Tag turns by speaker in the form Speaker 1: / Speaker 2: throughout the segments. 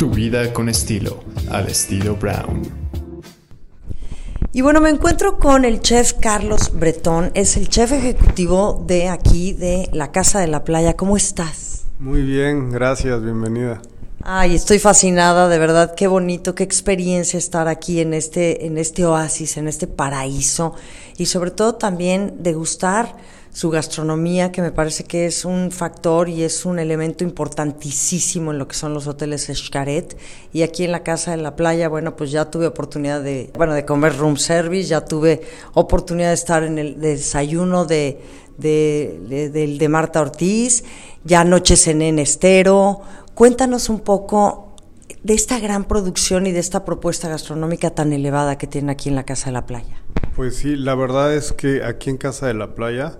Speaker 1: Tu vida con estilo, al estilo Brown.
Speaker 2: Y bueno, me encuentro con el chef Carlos Bretón, es el chef ejecutivo de aquí, de la Casa de la Playa. ¿Cómo estás?
Speaker 3: Muy bien, gracias, bienvenida.
Speaker 2: Ay, estoy fascinada, de verdad, qué bonito, qué experiencia estar aquí en este, en este oasis, en este paraíso, y sobre todo también degustar su gastronomía, que me parece que es un factor y es un elemento importantísimo en lo que son los hoteles Escaret. Y aquí en la Casa de la Playa, bueno, pues ya tuve oportunidad de, bueno, de comer room service, ya tuve oportunidad de estar en el desayuno de, de, de Marta Ortiz, ya anoche cené en Estero. Cuéntanos un poco de esta gran producción y de esta propuesta gastronómica tan elevada que tienen aquí en la Casa de la Playa.
Speaker 3: Pues sí, la verdad es que aquí en Casa de la Playa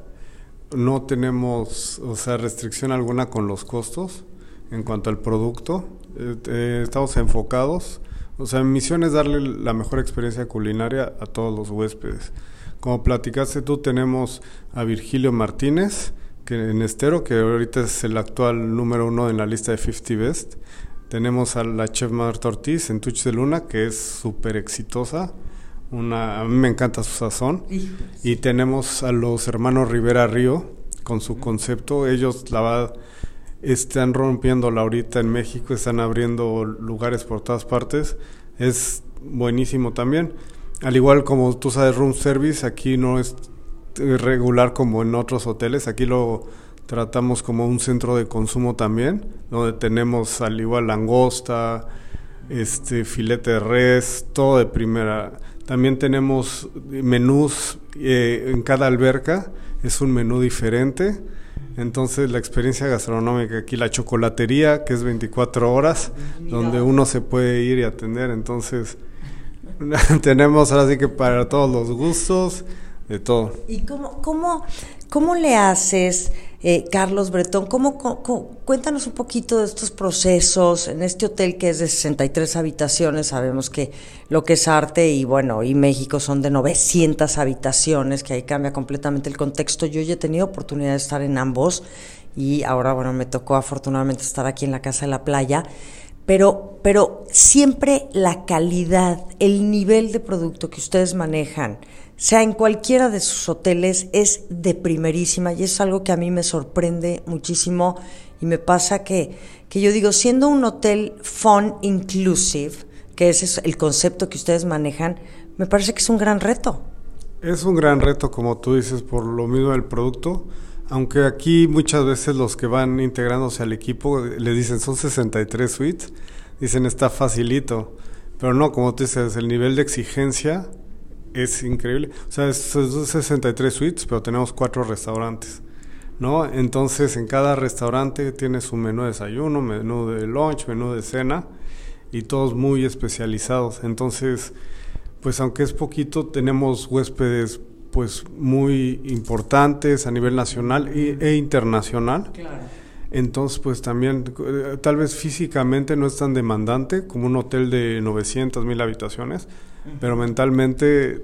Speaker 3: no tenemos, o sea, restricción alguna con los costos en cuanto al producto. Eh, eh, estamos enfocados, o sea, mi misión es darle la mejor experiencia culinaria a todos los huéspedes. Como platicaste tú, tenemos a Virgilio Martínez, que en Estero, que ahorita es el actual número uno en la lista de 50 Best. Tenemos a la chef Marta Ortiz en Tuch de Luna, que es súper exitosa una, a mí me encanta su sazón. Y tenemos a los hermanos Rivera Río con su concepto. Ellos la están rompiéndola ahorita en México, están abriendo lugares por todas partes. Es buenísimo también. Al igual como tú sabes, room service aquí no es regular como en otros hoteles. Aquí lo tratamos como un centro de consumo también, donde tenemos al igual langosta, este filete de res, todo de primera también tenemos menús eh, en cada alberca, es un menú diferente. Entonces la experiencia gastronómica aquí, la chocolatería, que es 24 horas, donde uno se puede ir y atender. Entonces tenemos ahora sí que para todos los gustos, de todo.
Speaker 2: ¿Y cómo, cómo, cómo le haces? Eh, Carlos Bretón, ¿cómo, cuéntanos un poquito de estos procesos en este hotel que es de 63 habitaciones. Sabemos que lo que es arte y bueno, y México son de 900 habitaciones, que ahí cambia completamente el contexto. Yo ya he tenido oportunidad de estar en ambos y ahora, bueno, me tocó afortunadamente estar aquí en la Casa de la Playa. Pero, pero siempre la calidad, el nivel de producto que ustedes manejan, sea en cualquiera de sus hoteles, es de primerísima y es algo que a mí me sorprende muchísimo y me pasa que, que yo digo, siendo un hotel fun inclusive, que ese es el concepto que ustedes manejan, me parece que es un gran reto.
Speaker 3: Es un gran reto, como tú dices, por lo mismo del producto. Aunque aquí muchas veces los que van integrándose al equipo le dicen son 63 suites, dicen está facilito. Pero no, como tú dices, el nivel de exigencia es increíble. O sea, es, 63 suites, pero tenemos cuatro restaurantes. ¿no? Entonces, en cada restaurante tienes un menú de desayuno, menú de lunch, menú de cena y todos muy especializados. Entonces, pues aunque es poquito, tenemos huéspedes pues muy importantes a nivel nacional e, internacional. Entonces, pues también, eh, tal vez físicamente no es tan demandante como un hotel de 900 mil habitaciones, pero mentalmente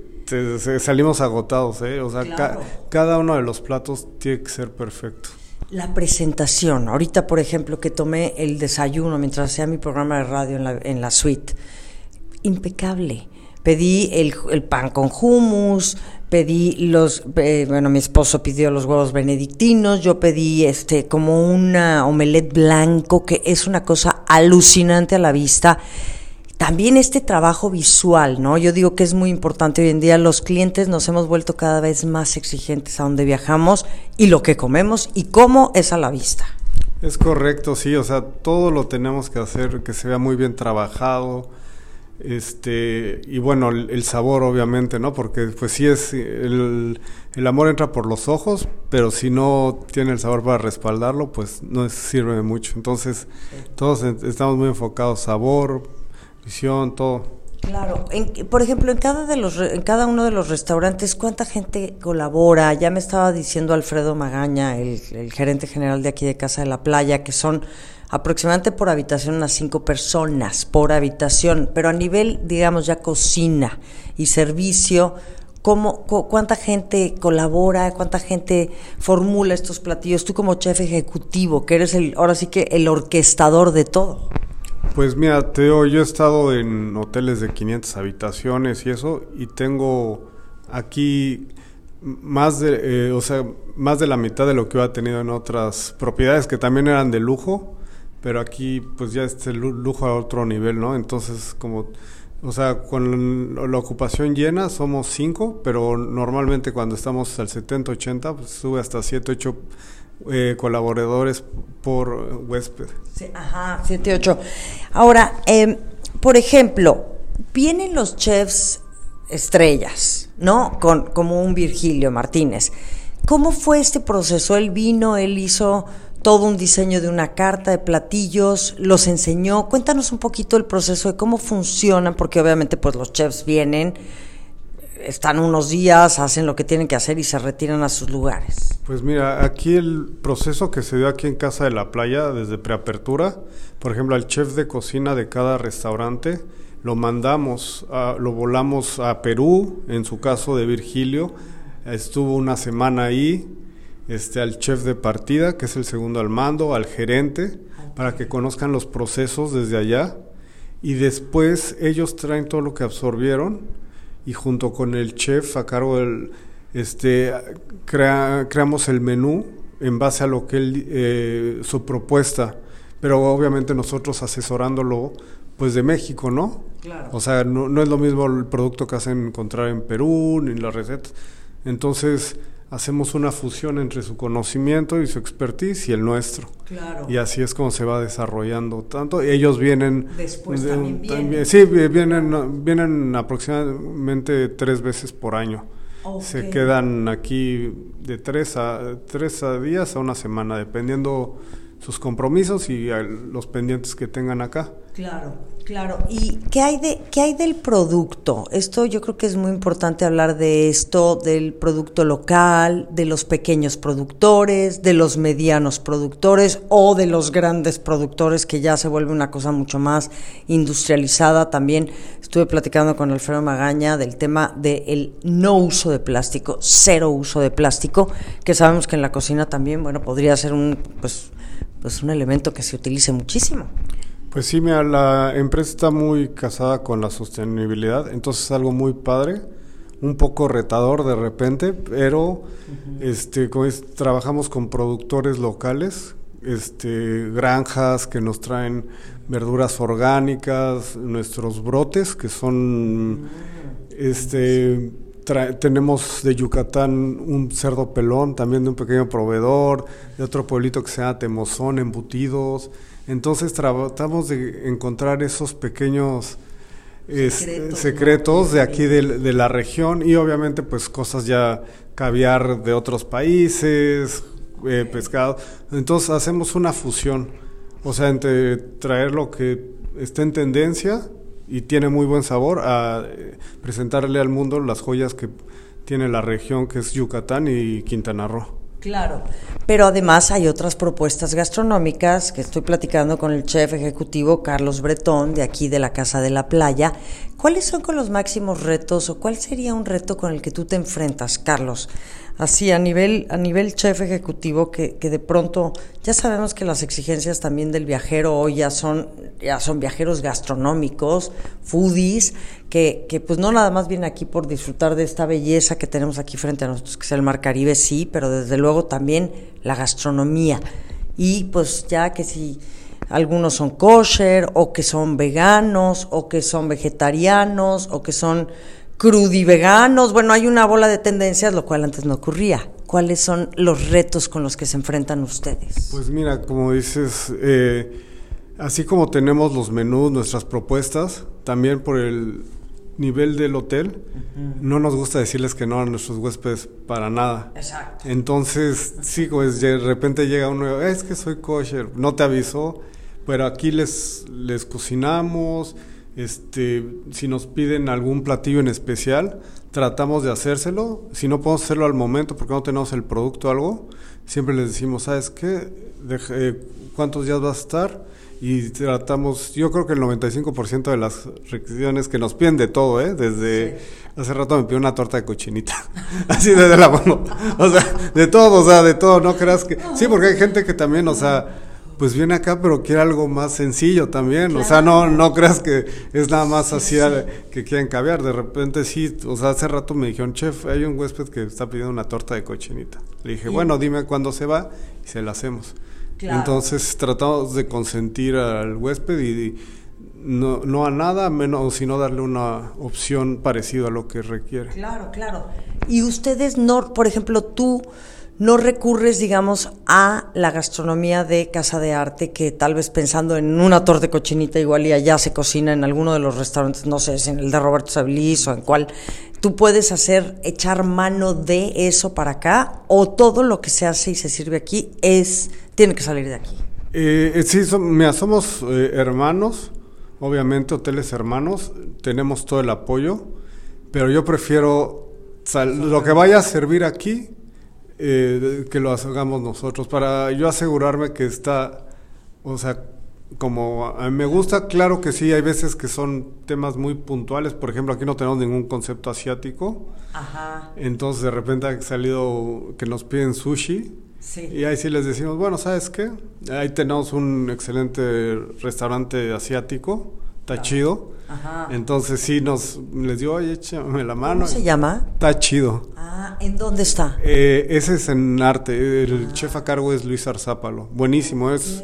Speaker 3: salimos agotados, ¿eh? O sea, cada uno de los platos tiene que ser perfecto.
Speaker 2: La presentación, ahorita por ejemplo que tomé el desayuno mientras hacía mi programa de radio en la, en la suite, impecable. Pedí el, el pan con hummus, pedí los, eh, bueno, mi esposo pidió los huevos benedictinos, yo pedí este como una omelette blanco que es una cosa alucinante a la vista también este trabajo visual, ¿no? Yo digo que es muy importante hoy en día. Los clientes nos hemos vuelto cada vez más exigentes a donde viajamos y lo que comemos y cómo es a la vista.
Speaker 3: Es correcto, sí, o sea, todo lo tenemos que hacer que se vea muy bien trabajado. Este, y bueno, el, sabor obviamente, ¿no? Porque pues sí es, el, el, amor entra por los ojos, pero si no tiene el sabor para respaldarlo, pues no sirve de mucho. Entonces, todos estamos muy enfocados, sabor,
Speaker 2: Claro, por ejemplo, en cada, de los, en cada uno de los restaurantes, ¿cuánta gente colabora? Ya me estaba diciendo Alfredo Magaña, el, gerente general de aquí de Casa de la Playa, que son aproximadamente por habitación unas cinco personas por habitación, pero a nivel, digamos, ya cocina y servicio, ¿cómo, ¿cuánta gente colabora? ¿Cuánta gente formula estos platillos? Tú como chef ejecutivo, que eres el, ahora sí que el orquestador de todo.
Speaker 3: Pues mira, Teo, yo he estado en hoteles de 500 habitaciones y eso, y tengo aquí más de, eh, o sea, más de la mitad de lo que he tenido en otras propiedades que también eran de lujo, pero aquí pues ya este lujo a otro nivel, ¿no? Entonces como, o sea, con la ocupación llena somos cinco, pero normalmente cuando estamos al 70, 80, pues sube hasta 7, 8 eh, colaboradores por huésped.
Speaker 2: Sí, ajá, 7, 8. Ahora, eh, por ejemplo, vienen los chefs estrellas, ¿no? Con, como un Virgilio Martínez. ¿Cómo fue este proceso? Él vino, él hizo todo un diseño de una carta de platillos, los enseñó. Cuéntanos un poquito el proceso de cómo funcionan, porque obviamente pues los chefs vienen, están unos días, hacen lo que tienen que hacer y se retiran a sus lugares.
Speaker 3: Pues mira, aquí el proceso que se dio aquí en Casa de la Playa desde preapertura, por ejemplo, al chef de cocina de cada restaurante, lo mandamos, lo volamos a Perú, en su caso de Virgilio, estuvo una semana ahí, este, al chef de partida, que es el segundo al mando, al gerente, para que conozcan los procesos desde allá, y después ellos traen todo lo que absorbieron, y junto con el chef a cargo del, este, creamos el menú en base a lo que él, eh, su propuesta, pero obviamente nosotros asesorándolo pues de México, ¿no? Claro. O sea, no, no es lo mismo el producto que hacen encontrar en Perú, ni las recetas. Entonces, hacemos una fusión entre su conocimiento y su expertise y el nuestro. Claro. Y así es como se va desarrollando tanto. Ellos vienen...
Speaker 2: Después también, vienen.
Speaker 3: Sí, vienen, vienen aproximadamente tres veces por año. Se quedan aquí de tres a, tres a días a una semana, dependiendo sus compromisos y los pendientes que tengan acá.
Speaker 2: Claro. Claro, ¿y qué hay, de, qué hay del producto? Esto yo creo que es muy importante hablar de esto, del producto local, de los pequeños productores, de los medianos productores o de los grandes productores, que ya se vuelve una cosa mucho más industrializada. También estuve platicando con Alfredo Magaña del tema del no uso de plástico, cero uso de plástico, que sabemos que en la cocina también, bueno, podría ser un, pues, pues un elemento que se utilice muchísimo.
Speaker 3: Pues sí, mira, la empresa está muy casada con la sostenibilidad, entonces es algo muy padre, un poco retador de repente, pero este, trabajamos con productores locales, este, granjas que nos traen verduras orgánicas, nuestros brotes que son, este, tenemos de Yucatán un cerdo pelón, también de un pequeño proveedor, de otro pueblito que se llama Temozón, embutidos. Entonces tratamos de encontrar esos pequeños secretos, de aquí de, la región y obviamente pues cosas ya caviar de otros países, eh, pescado. Entonces hacemos una fusión, o sea, entre traer lo que está en tendencia y tiene muy buen sabor a eh, presentarle al mundo las joyas que tiene la región que es Yucatán y Quintana Roo.
Speaker 2: Claro, pero además hay otras propuestas gastronómicas que estoy platicando con el chef ejecutivo Carlos Bretón de aquí de la Casa de la Playa. ¿Cuáles son con los máximos retos o cuál sería un reto con el que tú te enfrentas, Carlos? así a nivel, a nivel chef ejecutivo, que, que, de pronto ya sabemos que las exigencias también del viajero hoy ya son, ya son viajeros gastronómicos, foodies, que, que pues no nada más vienen aquí por disfrutar de esta belleza que tenemos aquí frente a nosotros, que es el Mar Caribe, sí, pero desde luego también la gastronomía. Y pues ya que si algunos son kosher, o que son veganos, o que son vegetarianos, o que son crudiveganos, bueno, hay una bola de tendencias, lo cual antes no ocurría. ¿Cuáles son los retos con los que se enfrentan ustedes?
Speaker 3: Pues mira, como dices, eh, así como tenemos los menús, nuestras propuestas, también por el nivel del hotel, no nos gusta decirles que no a nuestros huéspedes para nada.
Speaker 2: Exacto.
Speaker 3: Entonces, sí, pues de repente llega uno, es que soy kosher, no te aviso, pero aquí les, les cocinamos, este, si nos piden algún platillo en especial, tratamos de hacérselo. Si no podemos hacerlo al momento porque no tenemos el producto o algo, siempre les decimos, ¿sabes qué? Eh, ¿Cuántos días vas a estar? Y tratamos, yo creo que el 95% de las requisiciones que nos piden de todo, ¿eh? Desde hace rato me pidió una torta de cochinita. Así desde la mano. O sea, de todo, o sea, de todo, no creas que... Sí, porque hay gente que también, o sea pues viene acá, pero quiere algo más sencillo también. O sea, no, no creas que es nada más así que quieren caviar. De repente sí, o sea, hace rato me dijeron, chef, hay un huésped que está pidiendo una torta de cochinita. Le dije, bueno, dime cuándo se va y se la hacemos. Entonces tratamos de consentir al huésped y, no, no, a nada, menos sino darle una opción parecida a lo que requiere.
Speaker 2: Claro, claro. Y ustedes no, por ejemplo, tú no recurres, digamos, a la gastronomía de casa de arte, que tal vez pensando en una torta de cochinita igual y allá se cocina en alguno de los restaurantes, no sé, en el de Roberto Sabilis o en cuál, tú puedes hacer, echar mano de eso para acá, o todo lo que se hace y se sirve aquí es, tiene que salir de aquí.
Speaker 3: Eh, eh sí, somos eh, hermanos, obviamente hoteles hermanos, tenemos todo el apoyo, pero yo prefiero, lo que vaya a servir aquí, eh, que lo hagamos nosotros, para yo asegurarme que está, o sea, como a mí me gusta, claro que sí, hay veces que son temas muy puntuales, por ejemplo, aquí no tenemos ningún concepto asiático, Ajá. entonces de repente ha salido que nos piden sushi, y ahí sí les decimos, bueno, ¿sabes qué? Ahí tenemos un excelente restaurante asiático, está chido, entonces sí nos les digo, oye, échame la mano.
Speaker 2: ¿Cómo se llama?
Speaker 3: Está chido.
Speaker 2: Ah, ¿en dónde está?
Speaker 3: Eh, ese es en arte. El chef a cargo es Luis Arzápalo. Buenísimo, es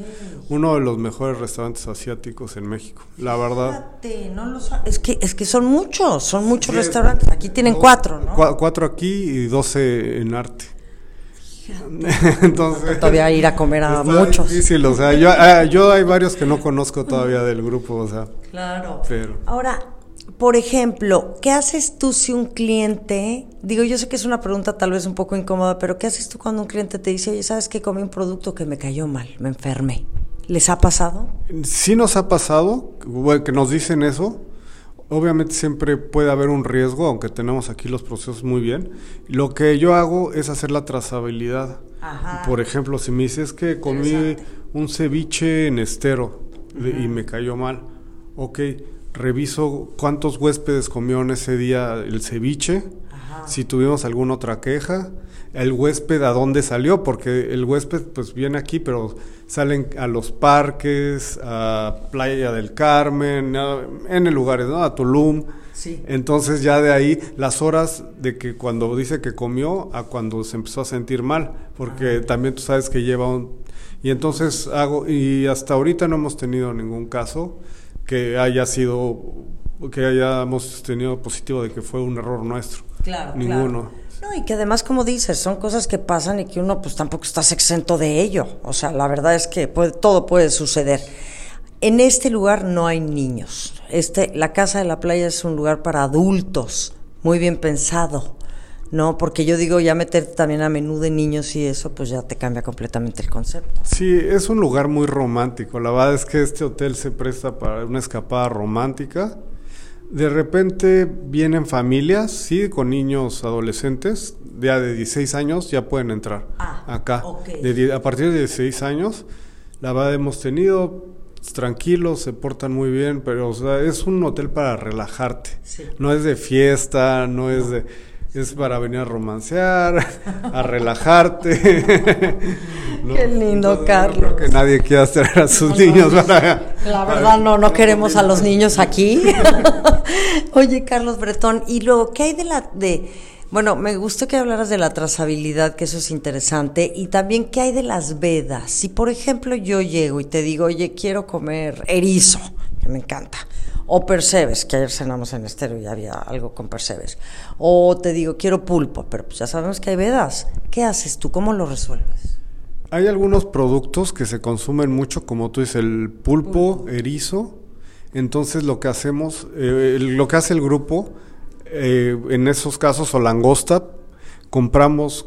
Speaker 3: uno de los mejores restaurantes asiáticos en México. La verdad.
Speaker 2: no es que es que son muchos, son muchos restaurantes. Aquí tienen cuatro, ¿no?
Speaker 3: cuatro aquí y doce en arte.
Speaker 2: Entonces, todavía ir a comer a muchos.
Speaker 3: Difícil, o sea, yo, ah, yo hay varios que no conozco todavía del grupo, o sea.
Speaker 2: Claro. Pero. Ahora, por ejemplo, ¿qué haces tú si un cliente, digo, yo sé que es una pregunta tal vez un poco incómoda, pero ¿qué haces tú cuando un cliente te dice, oye, ¿sabes que comí un producto que me cayó mal, me enfermé? ¿Les ha pasado?
Speaker 3: Sí nos ha pasado, que nos dicen eso. Obviamente siempre puede haber un riesgo, aunque tenemos aquí los procesos muy bien. Lo que yo hago es hacer la trazabilidad. Por ejemplo, si me dices que comí un ceviche en estero y me cayó mal, ok, reviso cuántos huéspedes comieron ese día el ceviche, si tuvimos alguna otra queja, el huésped a dónde salió, porque el huésped pues viene aquí, pero salen a los parques, a Playa del Carmen, en el lugares, ¿no? A Tulum. Sí. Entonces ya de ahí las horas de que cuando dice que comió a cuando se empezó a sentir mal, porque también tú sabes que lleva un... Y entonces hago, y hasta ahorita no hemos tenido ningún caso que haya sido, que hayamos tenido positivo de que fue un error nuestro.
Speaker 2: Claro, Ninguno. No, y que además, como dices, son cosas que pasan y que uno pues tampoco estás exento de ello. O sea, la verdad es que puede, todo puede suceder. En este lugar no hay niños. Este, la Casa de la Playa es un lugar para adultos, muy bien pensado. ¿no? Porque yo digo, ya meter también a menú de niños y eso, pues ya te cambia completamente el concepto.
Speaker 3: Sí, es un lugar muy romántico. La verdad es que este hotel se presta para una escapada romántica. De repente vienen familias, sí, con niños adolescentes, ya de 16 años ya pueden entrar ah, acá. a partir de 16 años, la verdad hemos tenido tranquilos, se portan muy bien, pero o sea, es un hotel para relajarte. No es de fiesta, no es de es para venir a romancear, a relajarte.
Speaker 2: Qué lindo, Carlos.
Speaker 3: que nadie quiera traer a sus niños.
Speaker 2: la verdad, no, no queremos a los niños aquí. Oye, Carlos Bretón, y luego, ¿qué hay de la... de bueno, me gustó que hablaras de la trazabilidad, que eso es interesante, y también qué hay de las vedas. Si, por ejemplo, yo llego y te digo, oye, quiero comer erizo, que me encanta, o percebes, que ayer cenamos en estero y había algo con percebes, o te digo, quiero pulpo, pero pues ya sabemos que hay vedas. ¿Qué haces tú? ¿Cómo lo resuelves?
Speaker 3: Hay algunos productos que se consumen mucho, como tú dices, el pulpo, erizo. Entonces lo que hacemos, eh, lo que hace el grupo, eh, en esos casos, o langosta, compramos,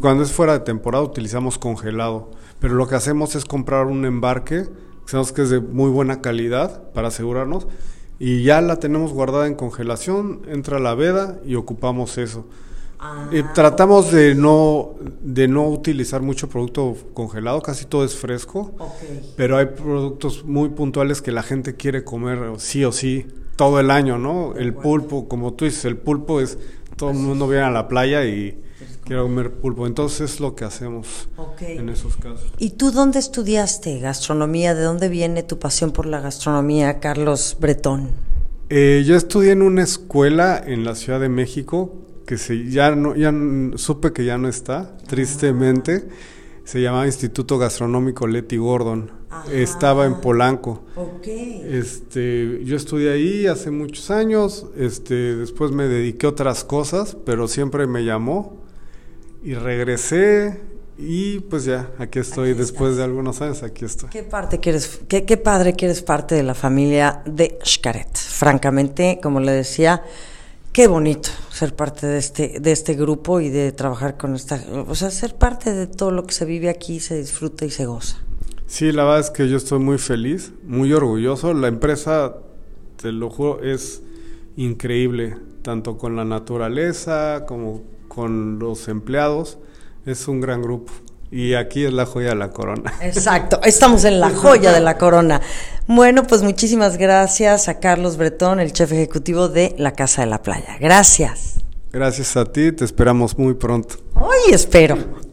Speaker 3: cuando es fuera de temporada, utilizamos congelado. Pero lo que hacemos es comprar un embarque Sabemos que es de muy buena calidad para asegurarnos. Y ya la tenemos guardada en congelación, entra la veda y ocupamos eso. Ah, tratamos de no, de no utilizar mucho producto congelado, casi todo es fresco, pero hay productos muy puntuales que la gente quiere comer sí o sí todo el año, ¿no? El pulpo, como tú dices, el pulpo es todo el mundo viene a la playa y quiere comer pulpo. Entonces es lo que hacemos en esos casos.
Speaker 2: ¿Y tú dónde estudiaste gastronomía? ¿De dónde viene tu pasión por la gastronomía, Carlos Bretón?
Speaker 3: Eh, yo estudié en una escuela en la Ciudad de México que se, ya no, ya supe que ya no está, tristemente. Se llamaba Instituto Gastronómico Leti Gordon.
Speaker 2: Ajá.
Speaker 3: Estaba en Polanco.
Speaker 2: Ok.
Speaker 3: Este, yo estudié ahí hace muchos años. Este, después me dediqué a otras cosas, pero siempre me llamó y regresé y pues ya aquí estoy
Speaker 2: Aquí
Speaker 3: después de algunos años aquí estoy.
Speaker 2: ¿Qué parte que eres, qué, qué padre que eres parte de la familia de Xcaret? Francamente, como le decía, qué bonito ser parte de este, de este grupo y de trabajar con esta, o sea, ser parte de todo lo que se vive aquí, se disfruta y se goza.
Speaker 3: Sí, la verdad es que yo estoy muy feliz, muy orgulloso. La empresa, te lo juro, es increíble, tanto con la naturaleza como con los empleados. Es un gran grupo. Y aquí es la joya de la corona.
Speaker 2: Exacto, estamos en la joya de la corona. Bueno, pues muchísimas gracias a Carlos Bretón, el chef ejecutivo de la Casa de la Playa. Gracias.
Speaker 3: Gracias a ti, te esperamos muy pronto.
Speaker 2: Hoy espero.